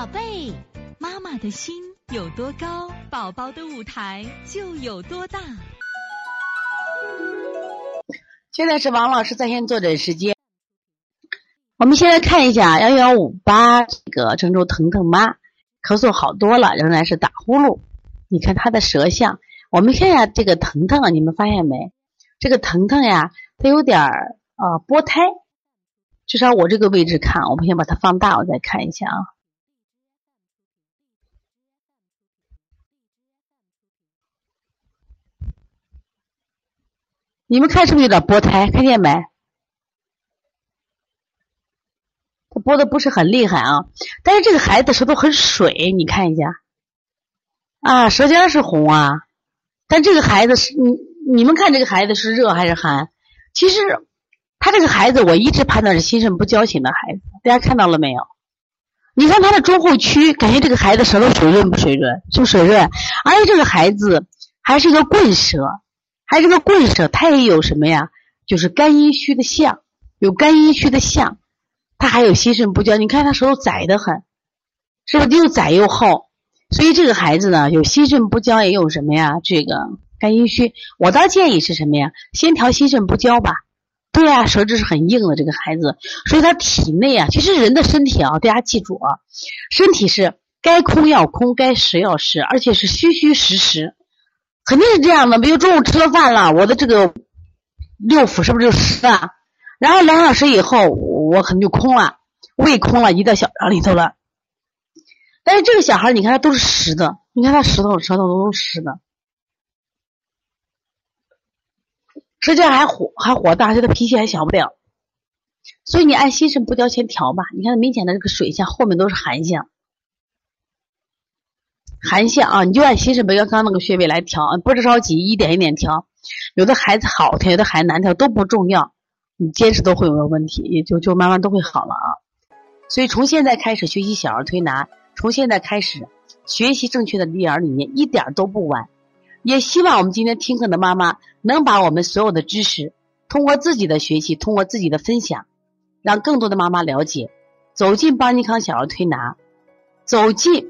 宝贝，妈妈的心有多高，宝宝的舞台就有多大。现在是王老师在线坐诊时间。我们先来看一下幺幺五八这个郑州腾腾妈，咳嗽好多了，仍然是打呼噜。你看她的舌象，我们看一下这个腾腾，你们发现没？这个腾腾呀，它有点儿呃波胎，至少我这个位置看，我们先把它放大，我再看一下啊。你们看是不是有点波胎？看见没？他拨的不是很厉害啊，但是这个孩子舌头很水，你看一下，啊，舌尖是红啊，但这个孩子是你你们看这个孩子是热还是寒？其实他这个孩子我一直判断是心肾不交型的孩子，大家看到了没有？你看他的中后区，感觉这个孩子舌头水润不水润？是不水润？而且这个孩子还是一个棍舌。还是个棍舌，它也有什么呀？就是肝阴虚的象，有肝阴虚的象，它还有心肾不交。你看他舌头窄得很，是不是又窄又厚？所以这个孩子呢，有心肾不交，也有什么呀？这个肝阴虚。我倒建议是什么呀？先调心肾不交吧。对呀，舌质是很硬的这个孩子，所以他体内啊，其实人的身体啊，大家记住啊，身体是该空要空，该实要实，而且是虚虚实实。肯定是这样的，比如中午吃了饭了，我的这个六腑是不是就实了？然后两小时以后，我可能就空了，胃空了，移到小肠里头了。但是这个小孩，你看他都是实的，你看他舌头舌头都是实的，舌尖还火还火大，他的脾气还小不了。所以你按心肾不交先调吧。你看明显的这个水象后面都是寒象。寒象啊，你就按心肾不交刚那个穴位来调，不着急，一点一点调。有的孩子好调，有的孩子难调都不重要，你坚持都会有个问题，也就就慢慢都会好了啊。所以从现在开始学习小儿推拿，从现在开始学习正确的育儿理念，一点都不晚。也希望我们今天听课的妈妈能把我们所有的知识，通过自己的学习，通过自己的分享，让更多的妈妈了解，走进邦尼康小儿推拿，走进。